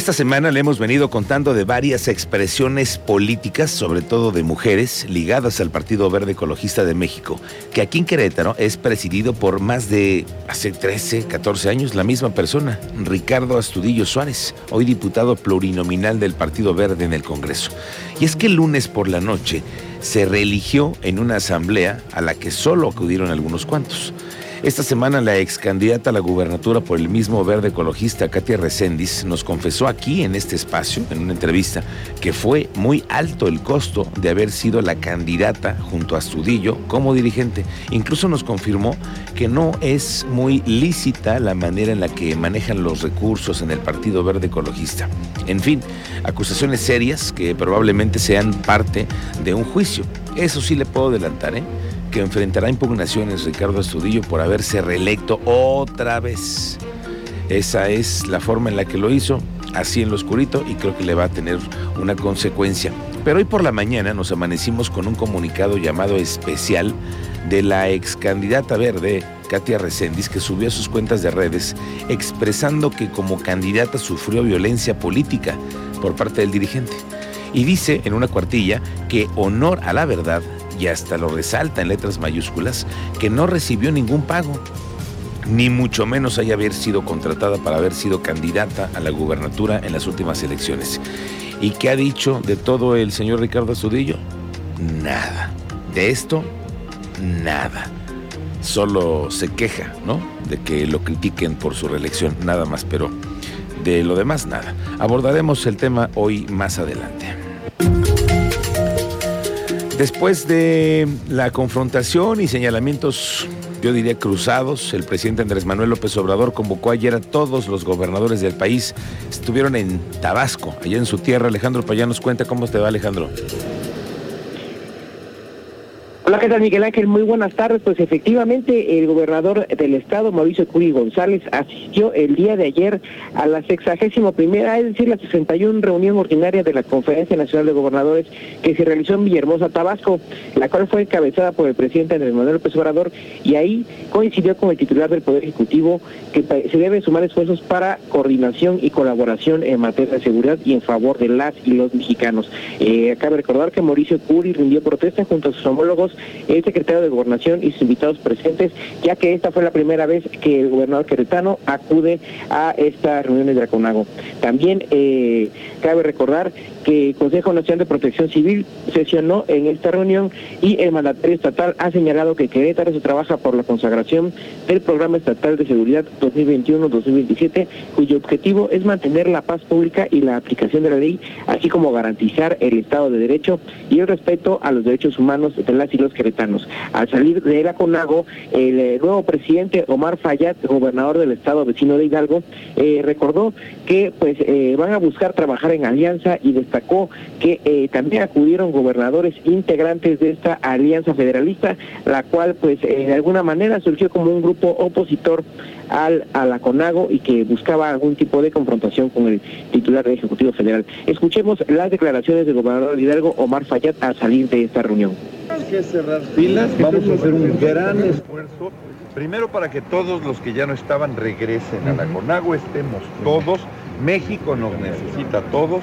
Esta semana le hemos venido contando de varias expresiones políticas, sobre todo de mujeres, ligadas al Partido Verde Ecologista de México, que aquí en Querétaro es presidido por más de hace 13, 14 años la misma persona, Ricardo Astudillo Suárez, hoy diputado plurinominal del Partido Verde en el Congreso. Y es que el lunes por la noche se reeligió en una asamblea a la que solo acudieron algunos cuantos. Esta semana la ex candidata a la gubernatura por el mismo verde ecologista, Katia Recendis, nos confesó aquí en este espacio, en una entrevista, que fue muy alto el costo de haber sido la candidata junto a Astudillo como dirigente. Incluso nos confirmó que no es muy lícita la manera en la que manejan los recursos en el Partido Verde Ecologista. En fin, acusaciones serias que probablemente sean parte de un juicio. Eso sí le puedo adelantar, ¿eh? Que enfrentará impugnaciones Ricardo Astudillo por haberse reelecto otra vez. Esa es la forma en la que lo hizo, así en lo oscurito, y creo que le va a tener una consecuencia. Pero hoy por la mañana nos amanecimos con un comunicado llamado especial de la ex candidata verde, Katia Recendis, que subió a sus cuentas de redes expresando que como candidata sufrió violencia política por parte del dirigente. Y dice en una cuartilla que honor a la verdad y hasta lo resalta en letras mayúsculas, que no recibió ningún pago, ni mucho menos haya haber sido contratada para haber sido candidata a la gubernatura en las últimas elecciones. ¿Y qué ha dicho de todo el señor Ricardo Azudillo? Nada. De esto, nada. Solo se queja, ¿no? De que lo critiquen por su reelección, nada más, pero de lo demás, nada. Abordaremos el tema hoy más adelante. Después de la confrontación y señalamientos, yo diría cruzados, el presidente Andrés Manuel López Obrador convocó ayer a todos los gobernadores del país. Estuvieron en Tabasco, allá en su tierra. Alejandro Payán nos cuenta cómo te va, Alejandro. Hola, ¿qué tal Miguel Ángel? Muy buenas tardes. Pues efectivamente el gobernador del estado, Mauricio Curi González, asistió el día de ayer a la sexagésima primera, es decir, la 61 reunión ordinaria de la Conferencia Nacional de Gobernadores que se realizó en Villahermosa, Tabasco, la cual fue encabezada por el presidente Andrés Manuel López Obrador y ahí coincidió con el titular del Poder Ejecutivo que se deben sumar esfuerzos para coordinación y colaboración en materia de seguridad y en favor de las y los mexicanos. Eh, cabe recordar que Mauricio Curi rindió protesta junto a sus homólogos el secretario de Gobernación y sus invitados presentes, ya que esta fue la primera vez que el gobernador queretano acude a estas reuniones de la. También eh, cabe recordar que el Consejo Nacional de Protección Civil sesionó en esta reunión y el mandatario estatal ha señalado que Querétaro se trabaja por la consagración del Programa Estatal de Seguridad 2021-2027, cuyo objetivo es mantener la paz pública y la aplicación de la ley, así como garantizar el Estado de Derecho y el respeto a los derechos humanos de las y los queretanos. Al salir de la CONAGO, el eh, nuevo presidente Omar Fayad, gobernador del estado vecino de Hidalgo, eh, recordó que pues eh, van a buscar trabajar en alianza y destacó que también acudieron gobernadores integrantes de esta alianza federalista, la cual pues de alguna manera surgió como un grupo opositor al, a la CONAGO y que buscaba algún tipo de confrontación con el titular del Ejecutivo Federal. Escuchemos las declaraciones del gobernador Hidalgo, Omar Fayad, al salir de esta reunión. Que cerrar filas, vamos a hacer un gran esfuerzo, primero para que todos los que ya no estaban regresen a la CONAGO, estemos todos, México nos necesita a todos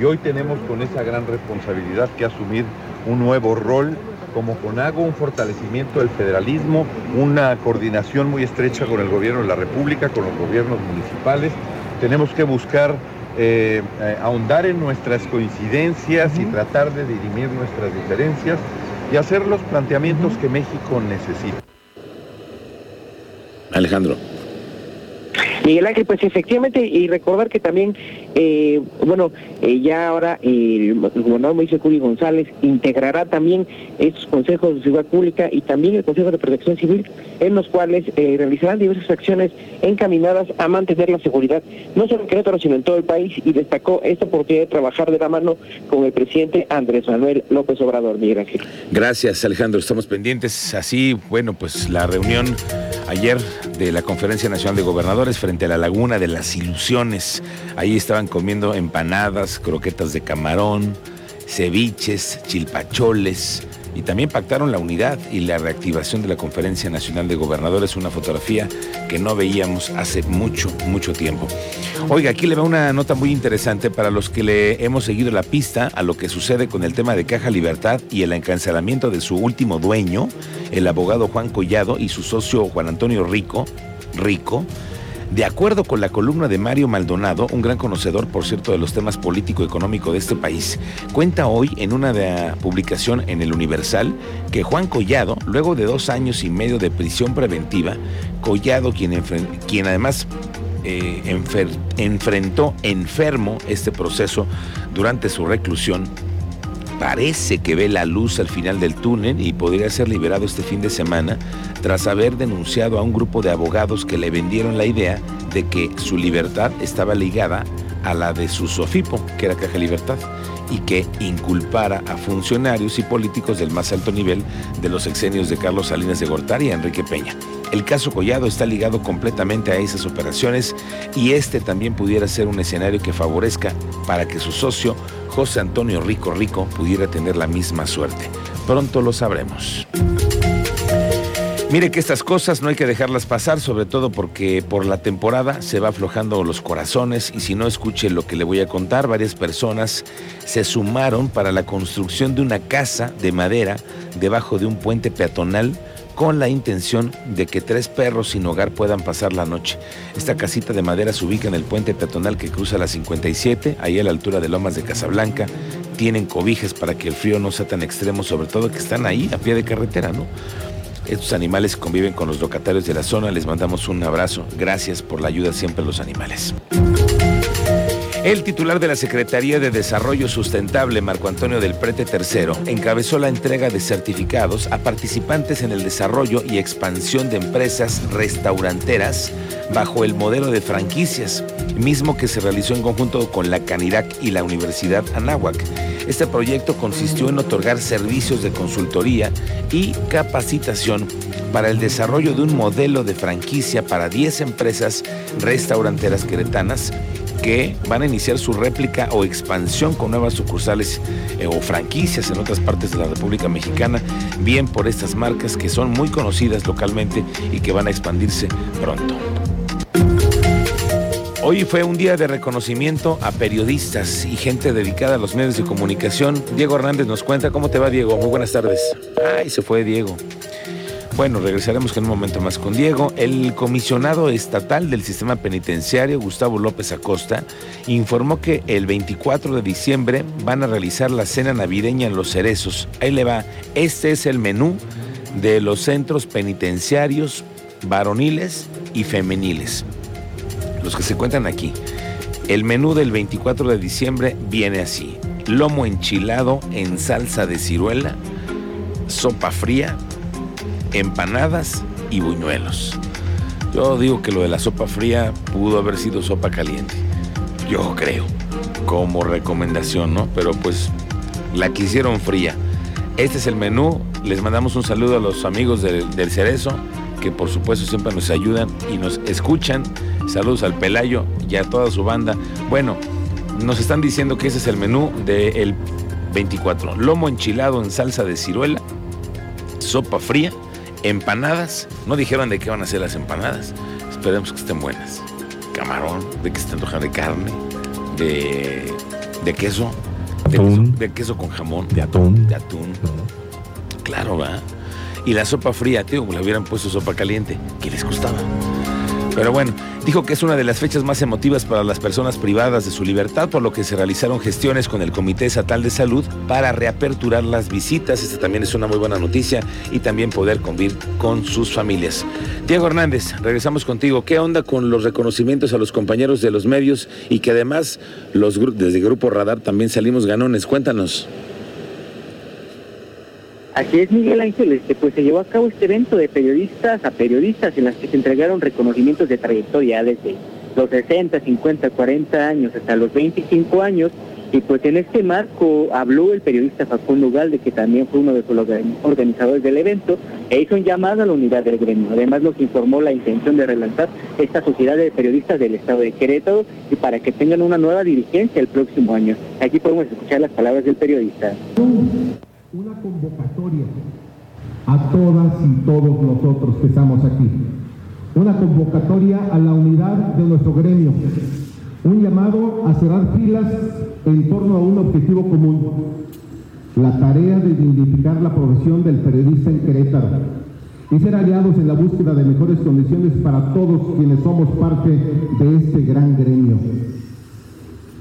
y hoy tenemos con esa gran responsabilidad que asumir un nuevo rol como CONAGO, un fortalecimiento del federalismo, una coordinación muy estrecha con el gobierno de la República, con los gobiernos municipales. Tenemos que buscar eh, eh, ahondar en nuestras coincidencias y tratar de dirimir nuestras diferencias y hacer los planteamientos que México necesita. Alejandro. Miguel Ángel, pues efectivamente, y recordar que también, eh, bueno, eh, ya ahora el gobernador Mauricio Curi González integrará también estos consejos de seguridad pública y también el Consejo de Protección Civil, en los cuales eh, realizarán diversas acciones encaminadas a mantener la seguridad, no solo en Querétaro, sino en todo el país, y destacó esta oportunidad de trabajar de la mano con el presidente Andrés Manuel López Obrador. Miguel Ángel. Gracias, Alejandro. Estamos pendientes. Así, bueno, pues la reunión ayer de la Conferencia Nacional de Gobernadores frente la laguna de las ilusiones. Ahí estaban comiendo empanadas, croquetas de camarón, ceviches, chilpacholes, y también pactaron la unidad y la reactivación de la Conferencia Nacional de Gobernadores, una fotografía que no veíamos hace mucho, mucho tiempo. Oiga, aquí le va una nota muy interesante para los que le hemos seguido la pista a lo que sucede con el tema de Caja Libertad y el encancelamiento de su último dueño, el abogado Juan Collado y su socio Juan Antonio Rico, Rico, de acuerdo con la columna de Mario Maldonado, un gran conocedor, por cierto, de los temas político-económico de este país, cuenta hoy en una publicación en el Universal que Juan Collado, luego de dos años y medio de prisión preventiva, Collado, quien, quien además eh, enfrentó enfermo este proceso durante su reclusión, parece que ve la luz al final del túnel y podría ser liberado este fin de semana tras haber denunciado a un grupo de abogados que le vendieron la idea de que su libertad estaba ligada a la de su SOFIPO, que era Caja Libertad, y que inculpara a funcionarios y políticos del más alto nivel de los exenios de Carlos Salinas de Gortari y Enrique Peña. El caso Collado está ligado completamente a esas operaciones y este también pudiera ser un escenario que favorezca para que su socio José Antonio Rico Rico pudiera tener la misma suerte. Pronto lo sabremos. Mire que estas cosas no hay que dejarlas pasar, sobre todo porque por la temporada se va aflojando los corazones y si no escuche lo que le voy a contar, varias personas se sumaron para la construcción de una casa de madera debajo de un puente peatonal con la intención de que tres perros sin hogar puedan pasar la noche. Esta casita de madera se ubica en el puente peatonal que cruza la 57, ahí a la altura de Lomas de Casablanca. Tienen cobijas para que el frío no sea tan extremo, sobre todo que están ahí a pie de carretera, ¿no? Estos animales conviven con los locatarios de la zona. Les mandamos un abrazo. Gracias por la ayuda siempre a los animales. El titular de la Secretaría de Desarrollo Sustentable, Marco Antonio del Prete III, encabezó la entrega de certificados a participantes en el desarrollo y expansión de empresas restauranteras bajo el modelo de franquicias, mismo que se realizó en conjunto con la Canirac y la Universidad Anáhuac. Este proyecto consistió en otorgar servicios de consultoría y capacitación para el desarrollo de un modelo de franquicia para 10 empresas restauranteras queretanas que van a iniciar su réplica o expansión con nuevas sucursales eh, o franquicias en otras partes de la República Mexicana, bien por estas marcas que son muy conocidas localmente y que van a expandirse pronto. Hoy fue un día de reconocimiento a periodistas y gente dedicada a los medios de comunicación. Diego Hernández nos cuenta cómo te va, Diego. Muy buenas tardes. Ay, se fue Diego. Bueno, regresaremos en un momento más con Diego. El comisionado estatal del sistema penitenciario, Gustavo López Acosta, informó que el 24 de diciembre van a realizar la cena navideña en Los Cerezos. Ahí le va. Este es el menú de los centros penitenciarios varoniles y femeniles. Los que se cuentan aquí. El menú del 24 de diciembre viene así. Lomo enchilado en salsa de ciruela, sopa fría, empanadas y buñuelos. Yo digo que lo de la sopa fría pudo haber sido sopa caliente. Yo creo, como recomendación, ¿no? Pero pues la quisieron fría. Este es el menú. Les mandamos un saludo a los amigos del, Cerezo, que por supuesto siempre nos ayudan y nos escuchan. Saludos al Pelayo y a toda su banda. Bueno, nos están diciendo que ese es el menú del 24. Lomo enchilado en salsa de ciruela, sopa fría Empanadas, no dijeron de qué van a ser las empanadas. Esperemos que estén buenas. Camarón, de que se te de carne, de, de queso, de queso, con jamón, de atún. De atún. Claro, va. Y la sopa fría, tío, le hubieran puesto sopa caliente. ¿Qué les gustaba? Pero bueno, dijo que es una de las fechas más emotivas para las personas privadas de su libertad, por lo que se realizaron gestiones con el Comité Estatal de Salud para reaperturar las visitas. Esta también es una muy buena noticia y también poder convivir con sus familias. Diego Hernández, regresamos contigo. ¿Qué onda con los reconocimientos a los compañeros de los medios y que además los desde Grupo Radar también salimos ganones? Cuéntanos. Así es, Miguel Ángel, este, pues se llevó a cabo este evento de periodistas a periodistas en las que se entregaron reconocimientos de trayectoria desde los 60, 50, 40 años hasta los 25 años Y pues en este marco habló el periodista Facundo Galde, que también fue uno de los organizadores del evento, e hizo un llamado a la unidad del gremio. Además nos informó la intención de relanzar esta sociedad de periodistas del estado de Querétaro y para que tengan una nueva dirigencia el próximo año. Aquí podemos escuchar las palabras del periodista. Una convocatoria a todas y todos nosotros que estamos aquí. Una convocatoria a la unidad de nuestro gremio. Un llamado a cerrar filas en torno a un objetivo común. La tarea de dignificar la profesión del periodista en Querétaro y ser aliados en la búsqueda de mejores condiciones para todos quienes somos parte de este gran gremio.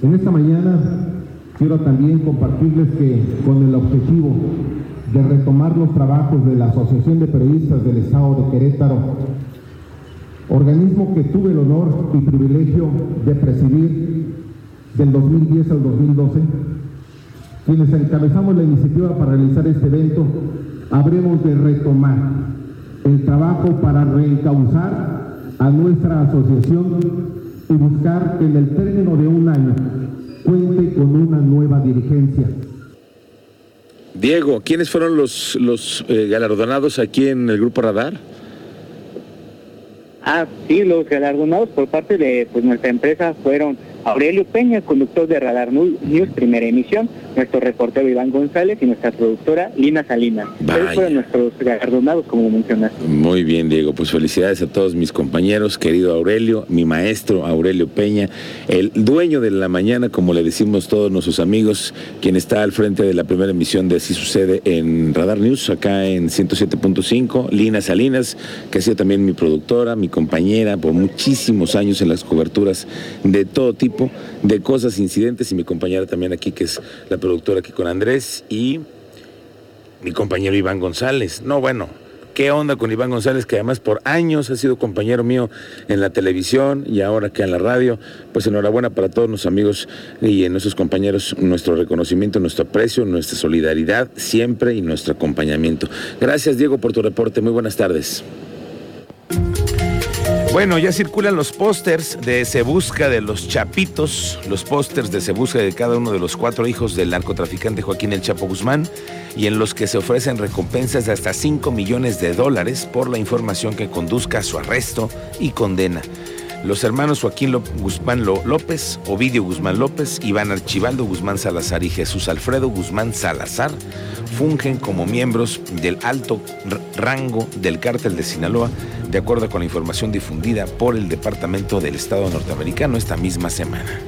En esta mañana quiero también compartirles que con el objetivo de retomar los trabajos de la Asociación de Periodistas del Estado de Querétaro, organismo que tuve el honor y privilegio de presidir del 2010 al 2012, quienes encabezamos la iniciativa para realizar este evento, habremos de retomar el trabajo para reencauzar a nuestra asociación y buscar que en el término de un año cuente con una nueva dirigencia Diego, ¿quiénes fueron los, los eh, galardonados aquí en el Grupo Radar? Ah, sí, los galardonados por parte de pues, nuestra empresa fueron Aurelio Peña, conductor de Radar News, primera emisión, nuestro reportero Iván González y nuestra productora Lina Salinas. Ellos fueron nuestros galardonados, como mencionaste. Muy bien, Diego. Pues felicidades a todos mis compañeros, querido Aurelio, mi maestro Aurelio Peña, el dueño de la mañana, como le decimos todos nuestros amigos, quien está al frente de la primera emisión de Así Sucede en Radar News, acá en 107.5. Lina Salinas, que ha sido también mi productora, mi compañera por muchísimos años en las coberturas de todo tipo de cosas, incidentes, y mi compañera también aquí, que es la productora aquí con Andrés y mi compañero Iván González. No, bueno, ¿qué onda con Iván González? Que además por años ha sido compañero mío en la televisión y ahora que en la radio. Pues enhorabuena para todos nuestros amigos y nuestros compañeros, nuestro reconocimiento, nuestro aprecio, nuestra solidaridad siempre y nuestro acompañamiento. Gracias Diego por tu reporte. Muy buenas tardes. Bueno, ya circulan los pósters de Se Busca de los Chapitos, los pósters de Se Busca de cada uno de los cuatro hijos del narcotraficante Joaquín El Chapo Guzmán, y en los que se ofrecen recompensas de hasta 5 millones de dólares por la información que conduzca a su arresto y condena. Los hermanos Joaquín Guzmán López, Ovidio Guzmán López, Iván Archibaldo Guzmán Salazar y Jesús Alfredo Guzmán Salazar fungen como miembros del alto rango del cártel de Sinaloa, de acuerdo con la información difundida por el Departamento del Estado norteamericano esta misma semana.